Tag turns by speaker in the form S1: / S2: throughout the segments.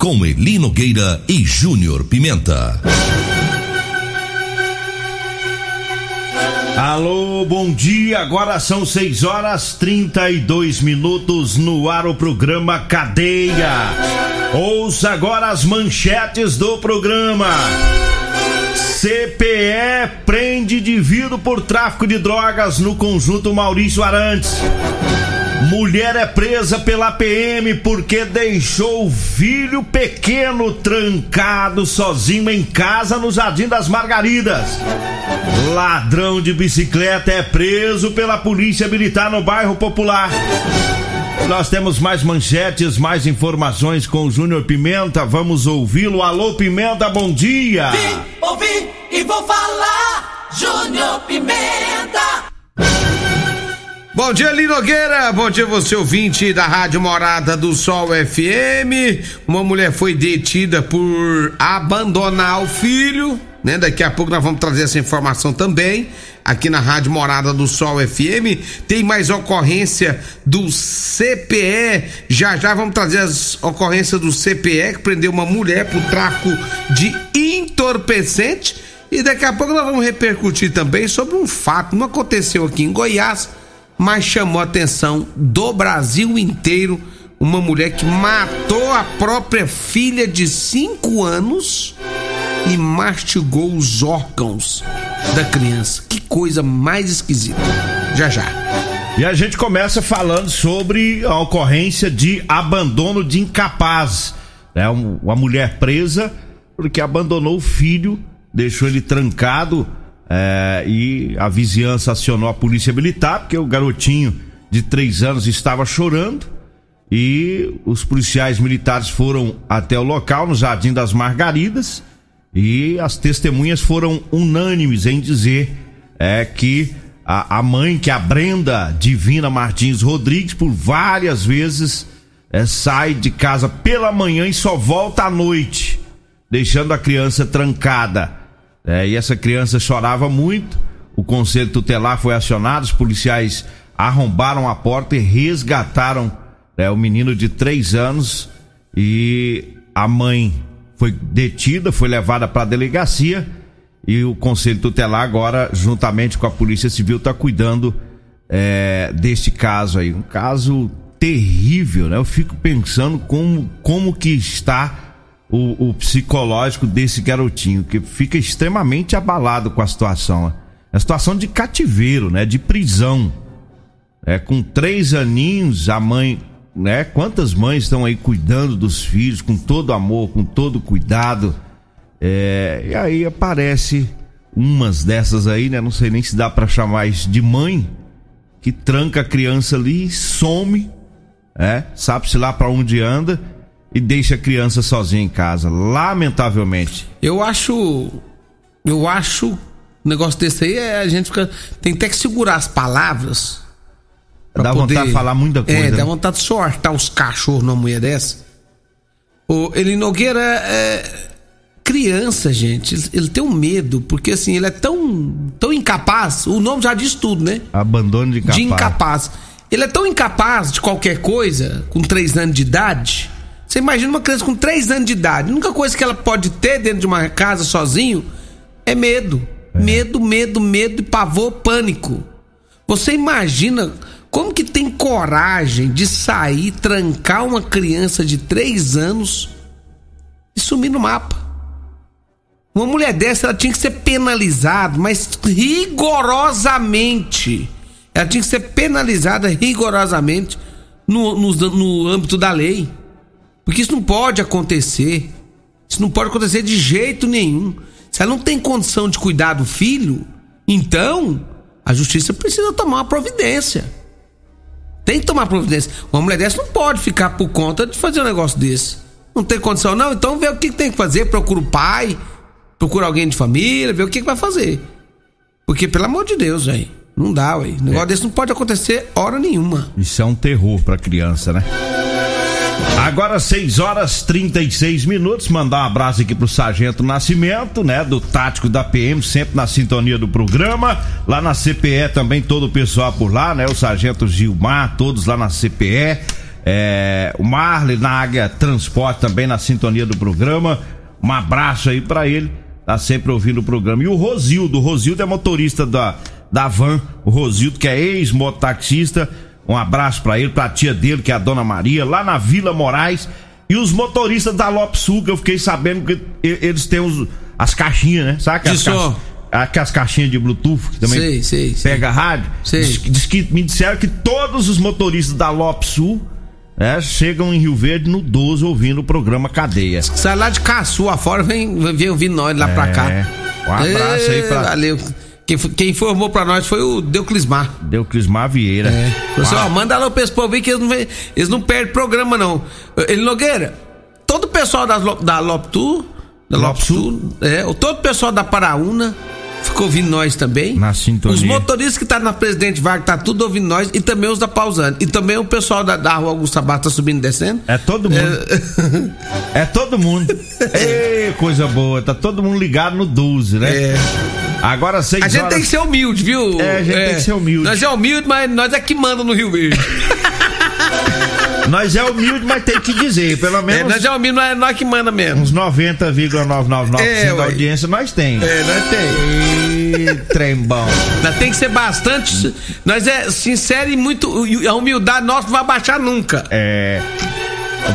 S1: Com Eli Nogueira e Júnior Pimenta.
S2: Alô, bom dia. Agora são 6 horas 32 minutos no ar o programa Cadeia. Ouça agora as manchetes do programa. CPE prende indivíduo por tráfico de drogas no conjunto Maurício Arantes. Mulher é presa pela PM porque deixou o filho pequeno trancado sozinho em casa no Jardim das Margaridas. Ladrão de bicicleta é preso pela Polícia Militar no bairro Popular. Nós temos mais manchetes, mais informações com o Júnior Pimenta. Vamos ouvi-lo. Alô, Pimenta, bom dia.
S3: Vim, ouvi e vou falar. Júnior Pimenta.
S4: Bom dia, Linogueira. Bom dia, você ouvinte da Rádio Morada do Sol FM. Uma mulher foi detida por abandonar o filho, né? Daqui a pouco nós vamos trazer essa informação também aqui na Rádio Morada do Sol FM. Tem mais ocorrência do CPE. Já já vamos trazer as ocorrências do CPE que prendeu uma mulher por tráfico de entorpecente. E daqui a pouco nós vamos repercutir também sobre um fato que aconteceu aqui em Goiás mas chamou a atenção do Brasil inteiro. Uma mulher que matou a própria filha de 5 anos e mastigou os órgãos da criança. Que coisa mais esquisita. Já já.
S2: E a gente começa falando sobre a ocorrência de abandono de incapaz. É uma mulher presa porque abandonou o filho, deixou ele trancado é, e a vizinhança acionou a polícia militar, porque o garotinho de três anos estava chorando. E os policiais militares foram até o local, no Jardim das Margaridas, e as testemunhas foram unânimes em dizer é, que a, a mãe, que é a Brenda Divina Martins Rodrigues, por várias vezes é, sai de casa pela manhã e só volta à noite, deixando a criança trancada. É, e essa criança chorava muito. O conselho tutelar foi acionado, os policiais arrombaram a porta e resgataram né, o menino de três anos. E a mãe foi detida, foi levada para a delegacia. E o conselho tutelar agora, juntamente com a polícia civil, está cuidando é, deste caso aí. Um caso terrível, né? Eu fico pensando como, como que está o, o, psicológico desse garotinho, que fica extremamente abalado com a situação. É a situação de cativeiro, né? De prisão. É, com três aninhos, a mãe, né? Quantas mães estão aí cuidando dos filhos com todo amor, com todo cuidado. É, e aí aparece umas dessas aí, né? Não sei nem se dá para chamar isso de mãe, que tranca a criança ali, some, é, sabe-se lá para onde anda e deixa a criança sozinha em casa, lamentavelmente.
S4: Eu acho. Eu acho. Um negócio desse aí é a gente fica. Tem até que segurar as palavras.
S2: Dá poder, vontade de falar muita coisa.
S4: É, dá né? vontade de sortar os cachorros numa mulher dessa. O Eli Nogueira é. Criança, gente, ele, ele tem um medo, porque assim, ele é tão, tão incapaz, o nome já diz tudo, né?
S2: Abandono de incapaz.
S4: De incapaz. Ele é tão incapaz de qualquer coisa, com três anos de idade, você imagina uma criança com 3 anos de idade. A única coisa que ela pode ter dentro de uma casa sozinho é medo. É. Medo, medo, medo e pavor, pânico. Você imagina como que tem coragem de sair, trancar uma criança de 3 anos e sumir no mapa? Uma mulher dessa ela tinha que ser penalizada, mas rigorosamente. Ela tinha que ser penalizada rigorosamente no, no, no âmbito da lei. Porque isso não pode acontecer. Isso não pode acontecer de jeito nenhum. Se ela não tem condição de cuidar do filho, então a justiça precisa tomar uma providência. Tem que tomar providência. Uma mulher dessa não pode ficar por conta de fazer um negócio desse. Não tem condição, não? Então vê o que tem que fazer. Procura o pai, procura alguém de família, vê o que, que vai fazer. Porque, pelo amor de Deus, velho. Não dá, ué. Negócio é. desse não pode acontecer hora nenhuma.
S2: Isso é um terror pra criança, né? Agora 6 horas 36 minutos. Mandar um abraço aqui pro Sargento Nascimento, né? Do tático da PM, sempre na sintonia do programa. Lá na CPE também, todo o pessoal por lá, né? O Sargento Gilmar, todos lá na CPE. É, o Marley na Águia Transporte também na sintonia do programa. Um abraço aí para ele. Tá sempre ouvindo o programa. E o Rosildo, o Rosildo é motorista da, da van. O Rosildo, que é ex-motaxista um abraço para ele, pra tia dele, que é a dona Maria, lá na Vila Moraes. E os motoristas da Lopsul, que eu fiquei sabendo que eles têm os, as caixinhas, né? Sabe aquelas,
S4: ca...
S2: aquelas caixinhas de Bluetooth que também
S4: sei, sei,
S2: pega sei. rádio?
S4: Sei.
S2: Diz, diz, que me disseram que todos os motoristas da Lopsul né, chegam em Rio Verde no 12 ouvindo o programa Cadeia.
S4: Sai lá de Caçu afora, vem, vem ouvir nós lá é, pra cá.
S2: Um abraço aí pra.
S4: Valeu. Quem, quem informou pra nós foi o Deuclismar.
S2: Deuclismar Vieira.
S4: É. Assim, ó, manda lá pra esse povo aí que eles não, eles não perdem programa, não. Ele Nogueira, todo o pessoal da, da Loptu, da Loptu, é, todo o pessoal da Paraúna ficou ouvindo nós também.
S2: Na sintonia.
S4: Os motoristas que tá na Presidente Vargas tá tudo ouvindo nós e também os da Pausando. E também o pessoal da, da Rua Augusta Barra tá subindo e descendo.
S2: É todo mundo. É, é todo mundo. Ei, coisa boa. Tá todo mundo ligado no 12, né? É. Agora seis
S4: A gente
S2: horas...
S4: tem que ser humilde, viu?
S2: É, a gente é. tem que ser humilde.
S4: Nós é humilde, mas nós é que manda no Rio Verde.
S2: nós é humilde, mas tem que dizer, pelo menos. É,
S4: nós é humilde, mas é nós que manda mesmo.
S2: Uns 90,999% é, da audiência nós tem.
S4: É, nós tem.
S2: E, trem bom.
S4: Nós tem que ser bastante. Nós é sincero e muito. A humildade nossa não vai baixar nunca.
S2: É.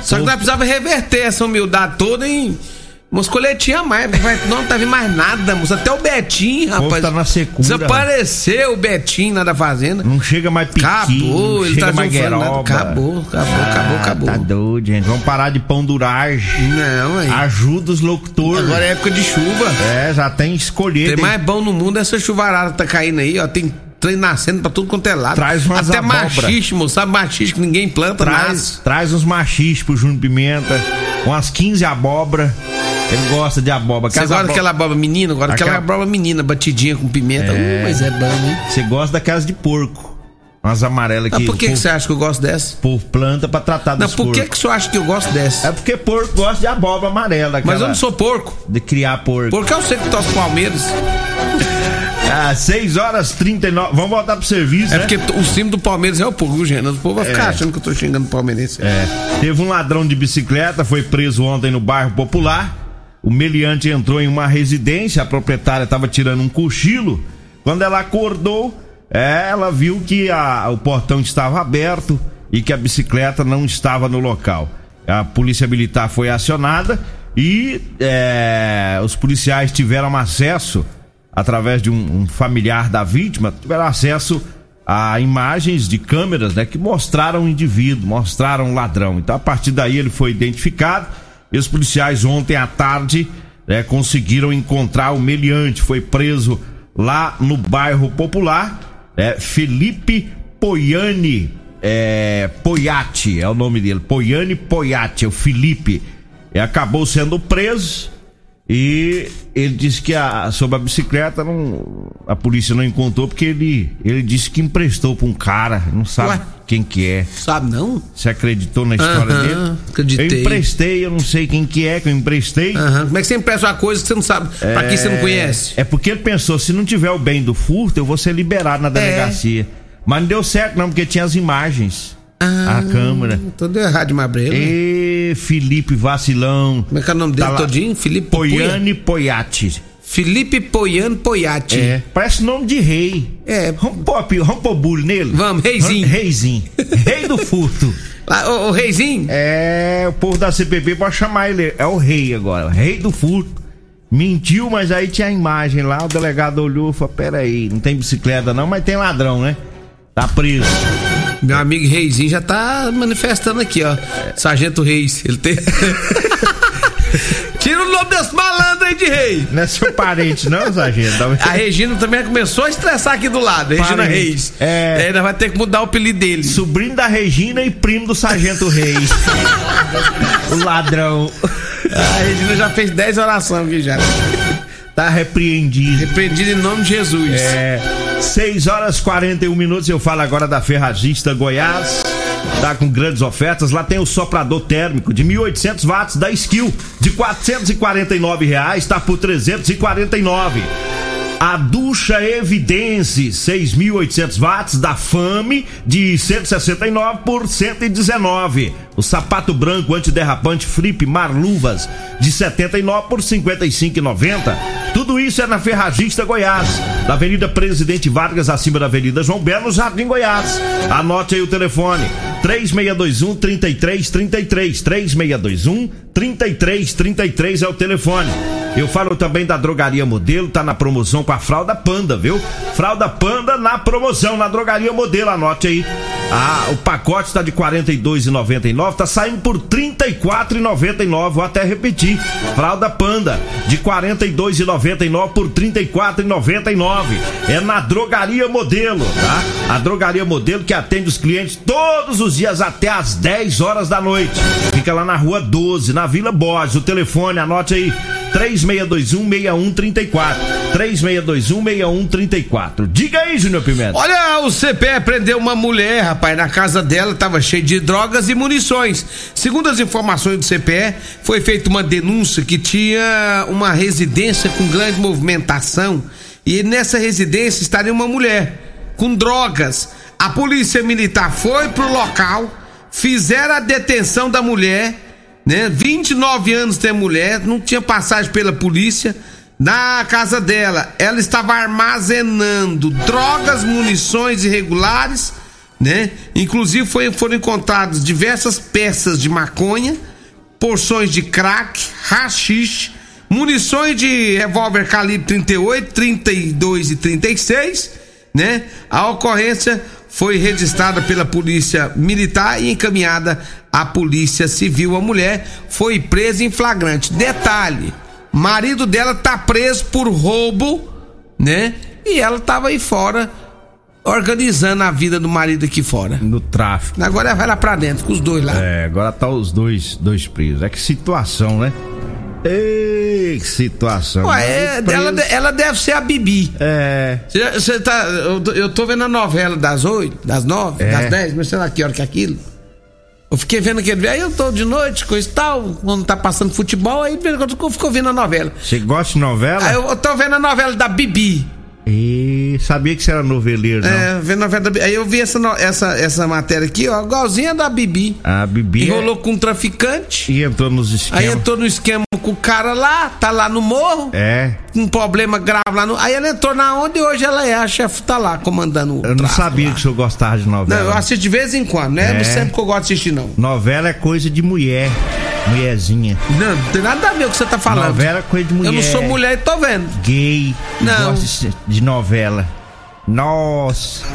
S4: Só que nós precisávamos reverter essa humildade toda em. Umas coletinhas mais, não tá vendo mais nada, moça. Até o Betinho, rapaz.
S2: Tá na secura.
S4: Desapareceu o Betinho lá da fazenda.
S2: Não chega mais piquinho.
S4: Acabou, ele
S2: chega
S4: tá
S2: mais
S4: Acabou, acabou, ah, acabou, acabou.
S2: Tá doido, gente. Vamos parar de pão duragem.
S4: Não, aí.
S2: Ajuda os locutores.
S4: Agora é época de chuva.
S2: É, já tem escolher.
S4: Tem, tem... mais bom no mundo essa chuvarada tá caindo aí, ó. Tem trem nascendo pra tudo quanto é lado.
S2: Traz umas
S4: Até
S2: abóbora.
S4: machismo, sabe? Machismo que ninguém planta
S2: traz,
S4: mais.
S2: Traz uns machismos pro Júnior Pimenta. Umas 15 abóbora. Ele gosta de abóbora.
S4: Você gosta daquela abóbora menina? Agora aquela... aquela abóbora menina, batidinha com pimenta. É... Uh, mas é bom, hein?
S2: Você gosta daquelas de porco. Umas amarelas aqui.
S4: Ah, por que, que você acha que eu gosto dessa?
S2: Por planta pra tratar
S4: Não, por que, que você acha que eu gosto dessa?
S2: É porque porco gosta de abóbora amarela.
S4: Mas eu não sou porco.
S2: De criar porco.
S4: Porque eu sei que torce Palmeiras.
S2: Ah, 6 horas 39. Vamos voltar pro serviço.
S4: É
S2: né?
S4: porque o cimo do Palmeiras é o povo, Renan. O povo vai ficar é. achando que eu tô xingando o palmeirense.
S2: É. Teve um ladrão de bicicleta, foi preso ontem no bairro Popular. O meliante entrou em uma residência, a proprietária estava tirando um cochilo. Quando ela acordou, é, ela viu que a, o portão estava aberto e que a bicicleta não estava no local. A polícia militar foi acionada e é, os policiais tiveram acesso, através de um, um, familiar da vítima, tiveram acesso a imagens de câmeras né, que mostraram o indivíduo, mostraram o ladrão. Então, a partir daí, ele foi identificado e os policiais ontem à tarde né, conseguiram encontrar o meliante. Foi preso lá no bairro Popular. É, Felipe Poiani é, Poiati é o nome dele. Poiani Poiati, é o Felipe. E acabou sendo preso. E ele disse que a, sobre a bicicleta não, a polícia não encontrou porque ele, ele disse que emprestou para um cara, não sabe Ué? Quem que é.
S4: Sabe não?
S2: Você acreditou na história dele?
S4: Acreditei.
S2: Eu emprestei, eu não sei quem que é que eu emprestei.
S4: Como é que você empresta uma coisa que você não sabe, é, quem você não conhece?
S2: É porque ele pensou, se não tiver o bem do furto, eu vou ser liberado na é. delegacia. É. Mas não deu certo não, porque tinha as imagens. Ah, a câmera.
S4: Tudo errado de Mabrelo.
S2: E Felipe Vacilão.
S4: Como é que é o nome dele tá todinho? Felipe
S2: Poiane Poiati.
S4: Felipe Poiane Poiati.
S2: É, parece nome de rei.
S4: É.
S2: Vamos pôr, vamos pôr bulho nele?
S4: Vamos, reizinho.
S2: Reizinho. rei do furto.
S4: Ah, o, o reizinho?
S2: É, o povo da CPP pode chamar ele. É o rei agora. Rei do furto. Mentiu, mas aí tinha a imagem lá. O delegado olhou e falou: peraí, não tem bicicleta não, mas tem ladrão, né? Tá preso.
S4: Meu amigo Reizinho já tá manifestando aqui, ó. Sargento Reis. Ele tem. Tira o nome desse malandro aí de rei.
S2: Não é seu parente, não, sargento?
S4: A Regina também começou a estressar aqui do lado, Regina
S2: Parente.
S4: Reis.
S2: É.
S4: Ainda vai ter que mudar o apelido dele.
S2: Sobrinho da Regina e primo do Sargento Reis. o ladrão.
S4: A Regina já fez 10 orações aqui já.
S2: Tá repreendido.
S4: Repreendido em nome de Jesus.
S2: É, 6 horas 41 minutos. Eu falo agora da Ferragista Goiás. Tá com grandes ofertas. Lá tem o soprador térmico de 1.800 watts da Skill de 449 reais. Tá por 349. A ducha Evidence 6.800 watts da Fame de 169 por 119. O sapato branco antiderrapante Flip Marluvas de 79 por 55,90. Tudo isso é na Ferragista Goiás, na Avenida Presidente Vargas, acima da Avenida João Belo, Jardim Goiás. Anote aí o telefone: 3621 3333 3621 3333 é o telefone. Eu falo também da Drogaria Modelo, tá na promoção com a fralda Panda, viu? Fralda Panda na promoção na Drogaria Modelo, anote aí. Ah, o pacote tá de R$ 42,99, tá saindo por R$ 34,99, vou até repetir. Fralda Panda de R$ 42,99 por R$ 34,99. É na Drogaria Modelo, tá? A Drogaria Modelo que atende os clientes todos os dias até às 10 horas da noite. Fica lá na Rua 12, na Vila Borges. O telefone, anote aí. 3621-6134. 3621-6134. Diga aí, Júnior Pimenta.
S4: Olha, o CPE prendeu uma mulher, rapaz, na casa dela estava cheio de drogas e munições. Segundo as informações do CPE, foi feita uma denúncia que tinha uma residência com grande movimentação e nessa residência estaria uma mulher com drogas. A polícia militar foi pro local, fizeram a detenção da mulher, né? 29 anos tem mulher, não tinha passagem pela polícia. Na casa dela, ela estava armazenando drogas, munições irregulares, né? Inclusive foi, foram encontradas diversas peças de maconha, porções de crack, rachixe, munições de revólver calibre 38, 32 e 36, né? A ocorrência foi registrada pela polícia militar e encaminhada à polícia civil. A mulher foi presa em flagrante. Detalhe: marido dela tá preso por roubo, né? E ela tava aí fora organizando a vida do marido aqui fora.
S2: No tráfico.
S4: Agora ela vai lá pra dentro com os dois lá.
S2: É, agora tá os dois, dois presos. É que situação, né? Ei, que situação.
S4: Ué, é, ela, ela deve ser a Bibi.
S2: É.
S4: Você, tá. Eu, tô- eu tô vendo a novela das oito, das nove,
S2: É.
S4: das dez, mas sei lá que hora que é aquilo. Eu fiquei vendo aquele. Aí eu tô de noite, coisa e tal, quando tá passando futebol, aí eu fico vendo a novela.
S2: Você gosta de novela?
S4: Aí eu, eu tô vendo a novela da Bibi.
S2: E sabia que você era noveleiro, não?
S4: É, vendo a novela da Bibi. Aí eu vi essa, no- essa, essa matéria aqui, ó, igualzinha da Bibi.
S2: A Bibi
S4: Enrolou com um traficante.
S2: e entrou nos esquemas.
S4: Aí entrou no esquema com o cara lá, tá lá no morro,
S2: É,
S4: com um problema grave lá no. Aí ela entrou na onde e hoje ela é a chefe, tá lá comandando o.
S2: eu não sabia
S4: lá.
S2: que o senhor gostava de novela.
S4: Não, eu assisto de vez em quando, né?
S2: É.
S4: Não sempre que eu gosto de assistir, não.
S2: Novela é coisa de mulher. Mulherzinha.
S4: Não, não tem nada a ver com o que você tá falando.
S2: Novela é coisa de mulher.
S4: Eu não sou mulher e tô vendo.
S2: Gay.
S4: Não.
S2: Gosta de- de novela. Nossa.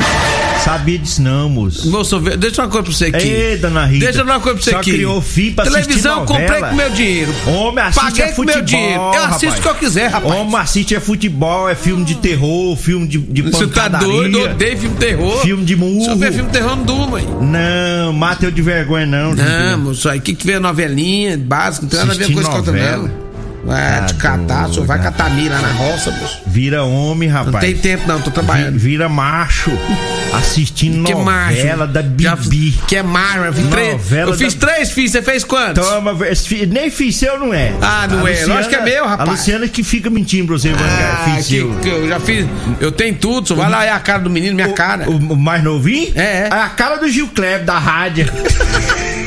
S2: Sabia disso não, moço.
S4: Moço, deixa uma coisa pra você aqui.
S2: Ei, dona Rita.
S4: Deixa uma coisa pra você
S2: Só
S4: aqui.
S2: criou filho pra assistir
S4: Televisão eu comprei com meu dinheiro.
S2: Homem, assiste
S4: Paguei
S2: é
S4: com
S2: futebol,
S4: meu dinheiro. Eu assisto
S2: rapaz.
S4: o que eu quiser, rapaz.
S2: Homem, assiste é futebol, é filme de terror, filme de, de
S4: Você tá doido? Eu odeio filme terror.
S2: Filme de murro.
S4: Se eu ver filme terror, não durmo aí.
S2: Não, mata eu de vergonha não.
S4: Não, moço, aí que que vê novelinha básica, não tem nada a ver com
S2: Assistir
S4: coisa vendo. Vai te catar, só vai catar milha lá na roça, moço.
S2: Vira homem, rapaz.
S4: Não tem tempo não, tô trabalhando.
S2: Vira macho. Assistindo
S4: Que
S2: novela
S4: macho.
S2: da
S4: Já-
S2: Bibi.
S4: Que é macho, fiz.
S2: Novela
S4: Eu fiz
S2: da-
S4: três filhos, você fez quantos?
S2: Toma, nem fiz seu, não é.
S4: Ah, não
S2: A
S4: é. Lógico que é meu, rapaz.
S2: A Luciana que fica mentindo pra você,
S4: Ah,
S2: ah, fiz
S4: que, que eu já fiz. Eu tenho tudo, só vai lá, é a cara do menino, minha cara.
S2: O, o mais novinho?
S4: É, é.
S2: A cara do Gil Kleber, da rádio.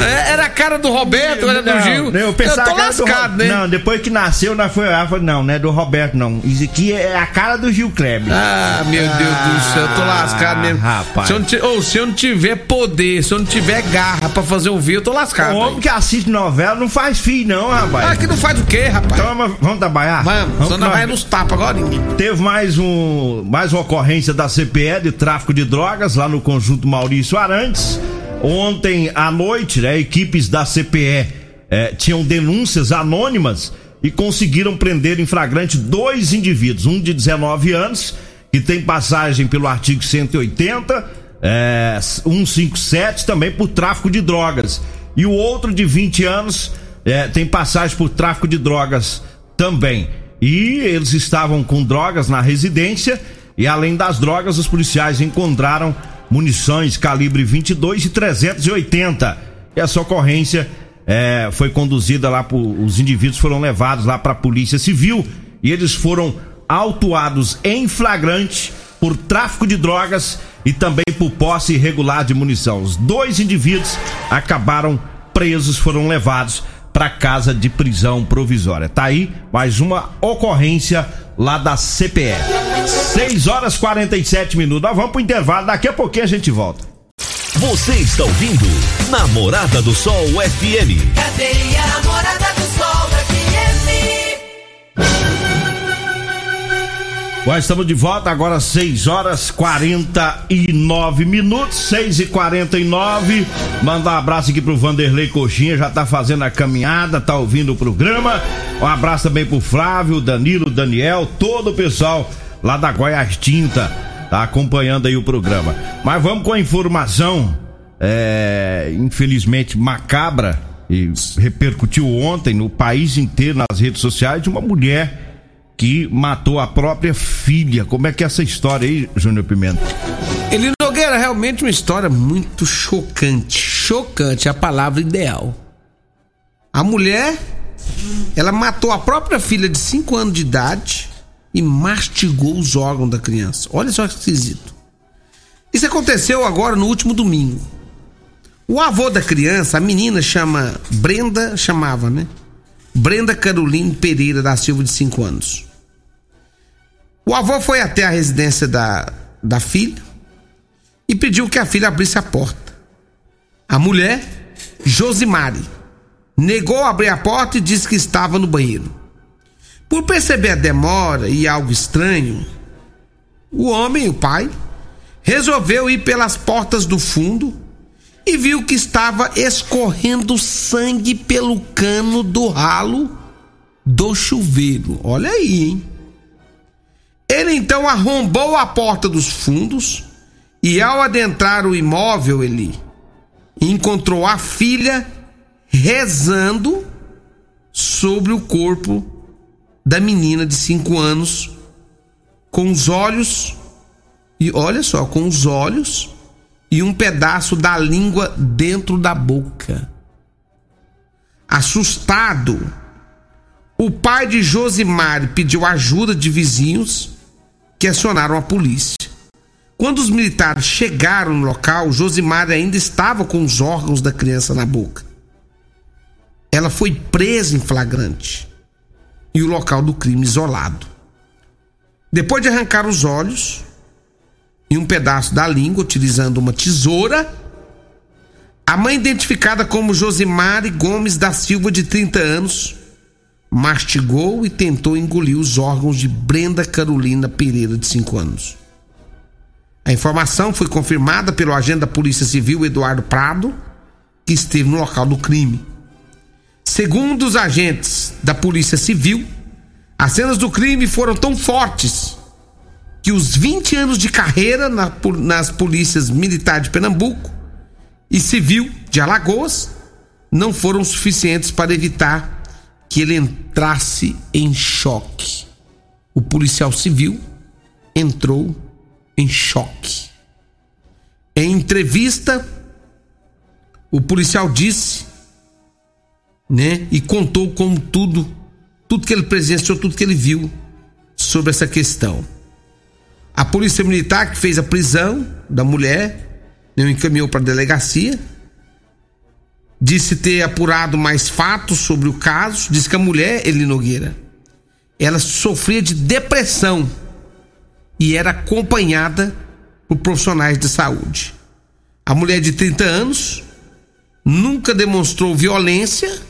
S4: É, Era a cara do Roberto, era do
S2: Não,
S4: Gil.
S2: Eu, pensava
S4: tô
S2: era do
S4: lascado,
S2: Ro-
S4: né?
S2: Não, depois que nasceu, nós foi lá, falei, não, não é do Roberto, não. Isso aqui é a cara do Gil Kleber.
S4: Ah, meu Deus do céu, eu tô lascado mesmo.
S2: rapaz.
S4: Se eu, não ti- ou se eu não tiver poder, se eu não tiver garra pra fazer vídeo, eu tô lascado.
S2: o homem que assiste novela não faz filho, não, rapaz.
S4: Ah, que não faz o quê, rapaz?
S2: Toma, vamos trabalhar?
S4: Vamos,
S2: que
S4: não
S2: nós-
S4: nos tapas agora.
S2: Teve mais um mais uma ocorrência da CPE de tráfico de drogas lá no conjunto Maurício Arantes. Ontem à noite, né, equipes da CPE eh, tinham denúncias anônimas e conseguiram prender em flagrante dois indivíduos, um de 19 anos, que tem passagem pelo artigo 180, é, 157, também por tráfico de drogas. E o outro de 20 anos é, tem passagem por tráfico de drogas também. E eles estavam com drogas na residência e além das drogas, os policiais encontraram munições calibre 22 e 380. E essa ocorrência é, foi conduzida lá por, os indivíduos foram levados lá para a polícia civil e eles foram autuados em flagrante por tráfico de drogas e também por posse irregular de munição. Os dois indivíduos acabaram presos, foram levados para casa de prisão provisória. Tá aí mais uma ocorrência lá da CPE. 6 horas 47 minutos. Nós vamos pro intervalo, daqui a pouquinho a gente volta.
S1: Você está ouvindo Namorada do Sol FM.
S3: Cadeia Namorada do Sol
S2: Bom, estamos de volta agora 6 horas 49 minutos, 6 e 49 Manda um abraço aqui pro Vanderlei Coxinha, já tá fazendo a caminhada, tá ouvindo o programa. Um abraço também pro Flávio, Danilo, Daniel, todo o pessoal lá da Goiás Tinta, tá acompanhando aí o programa. Mas vamos com a informação, é, infelizmente macabra, e repercutiu ontem no país inteiro, nas redes sociais, de uma mulher que matou a própria filha. Como é que é essa história aí, Júnior Pimenta?
S4: Ele Nogueira, realmente uma história muito chocante. Chocante é a palavra ideal. A mulher, ela matou a própria filha de 5 anos de idade e mastigou os órgãos da criança. Olha só que esquisito. Isso aconteceu agora no último domingo. O avô da criança, a menina chama Brenda, chamava, né? Brenda Caroline Pereira da Silva, de 5 anos. O avô foi até a residência da, da filha e pediu que a filha abrisse a porta. A mulher, Josimari, negou abrir a porta e disse que estava no banheiro. Por perceber a demora e algo estranho, o homem, o pai, resolveu ir pelas portas do fundo e viu que estava escorrendo sangue pelo cano do ralo do chuveiro. Olha aí, hein? Ele então arrombou a porta dos fundos e, ao adentrar o imóvel, ele encontrou a filha rezando sobre o corpo da menina de 5 anos, com os olhos, e olha só, com os olhos e um pedaço da língua dentro da boca. Assustado, o pai de Josimar pediu ajuda de vizinhos que acionaram a polícia. Quando os militares chegaram no local, Josimar ainda estava com os órgãos da criança na boca. Ela foi presa em flagrante e o local do crime isolado. Depois de arrancar os olhos e um pedaço da língua utilizando uma tesoura, a mãe identificada como Josimar Gomes da Silva de 30 anos mastigou e tentou engolir os órgãos de Brenda Carolina Pereira, de 5 anos. A informação foi confirmada pelo agente da Polícia Civil Eduardo Prado, que esteve no local do crime. Segundo os agentes da Polícia Civil, as cenas do crime foram tão fortes que os 20 anos de carreira na, nas polícias militar de Pernambuco e civil de Alagoas não foram suficientes para evitar que ele entrasse em choque. O policial civil entrou em choque. Em entrevista, o policial disse, né, e contou como tudo, tudo que ele presenciou, tudo que ele viu sobre essa questão. A polícia militar que fez a prisão da mulher, né, encaminhou para a delegacia disse ter apurado mais fatos sobre o caso. Diz que a mulher, Eli Nogueira, ela sofria de depressão e era acompanhada por profissionais de saúde. A mulher de 30 anos nunca demonstrou violência,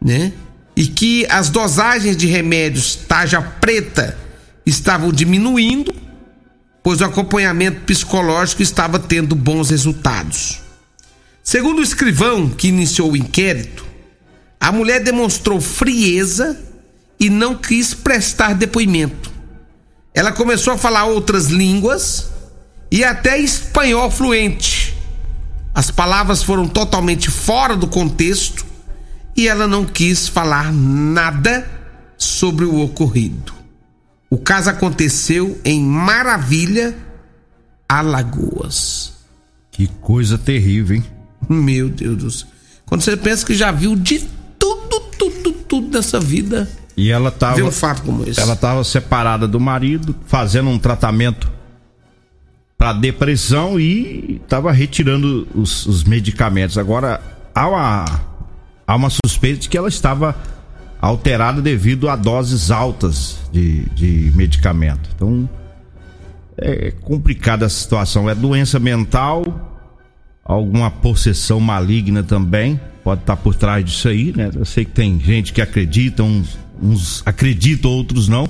S4: né? E que as dosagens de remédios taja preta estavam diminuindo, pois o acompanhamento psicológico estava tendo bons resultados. Segundo o escrivão que iniciou o inquérito, A mulher demonstrou frieza e não quis prestar depoimento. Ela começou a falar outras línguas e até espanhol fluente. As palavras foram totalmente fora do contexto e ela não quis falar nada sobre o ocorrido. O caso aconteceu em Maravilha, Alagoas.
S2: Que coisa terrível, hein?
S4: Meu Deus do céu. Quando você pensa que já viu de tudo, tudo, tudo dessa vida,
S2: E ela tava.
S4: vê um fato como esse.
S2: Ela estava separada do marido, fazendo um tratamento para depressão e estava retirando os, os medicamentos. Agora há uma, há uma suspeita de que ela estava alterada devido a doses altas de, de medicamento. Então é complicada a situação. É doença mental, alguma possessão maligna também pode estar por trás disso aí, né? Eu sei que tem gente que acredita, uns, uns acreditam, outros não,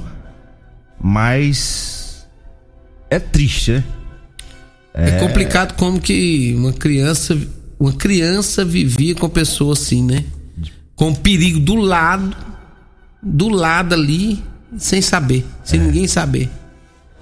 S2: mas é triste, né?
S4: É... complicado como que uma criança, uma criança vivia com pessoa assim, né? Com perigo do lado, do lado ali, sem saber, sem ninguém saber.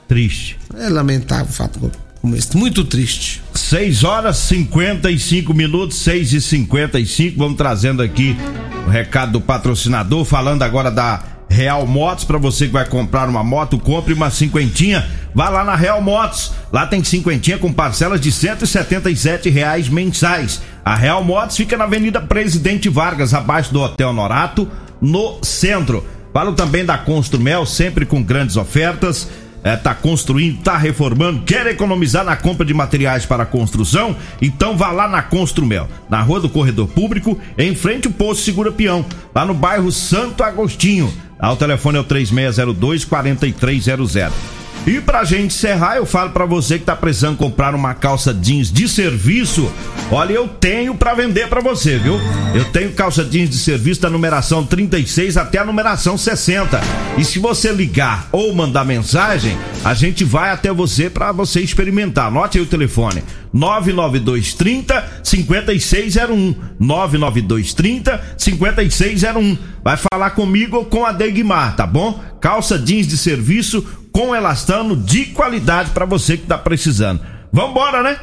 S2: Triste.
S4: É lamentável o fato como esse, muito triste.
S2: 6 horas 55 minutos, 6 e 55 Vamos trazendo aqui o recado do patrocinador, falando agora da Real Motos. Para você que vai comprar uma moto, compre uma cinquentinha. Vá lá na Real Motos. Lá tem cinquentinha com parcelas de 177 reais mensais. A Real Motos fica na Avenida Presidente Vargas, abaixo do Hotel Norato, no centro. Falo também da Construmel, sempre com grandes ofertas é, tá construindo, tá reformando, quer economizar na compra de materiais para construção? Então vá lá na Construmel, na Rua do Corredor Público, em frente ao posto Segura Peão, lá no bairro Santo Agostinho. Lá o telefone é o 3602 4300. E pra gente encerrar, eu falo para você que tá precisando comprar uma calça jeans de serviço. Olha, eu tenho para vender para você, viu? Eu tenho calça jeans de serviço da numeração 36 até a numeração 60. E se você ligar ou mandar mensagem, a gente vai até você para você experimentar. Anote aí o telefone: 99230 5601. 99230 5601. Vai falar comigo ou com a Degmar, tá bom? Calça jeans de serviço com elastano de qualidade para você que tá precisando. Vambora, né?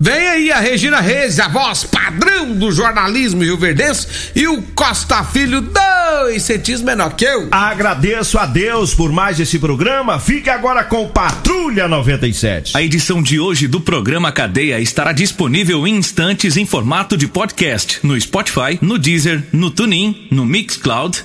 S4: Vem aí a Regina Reis, a voz padrão do jornalismo rioverdense e o Costa Filho, dois centímetros menor que eu.
S2: Agradeço a Deus por mais esse programa. Fique agora com Patrulha 97.
S5: A edição de hoje do programa Cadeia estará disponível em instantes em formato de podcast no Spotify, no Deezer, no TuneIn, no Mixcloud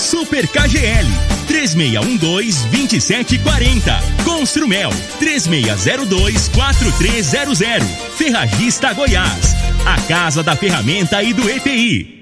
S5: Super KGL 3612-2740. Construmel 3602-4300. Ferragista Goiás. A Casa da Ferramenta e do ETI.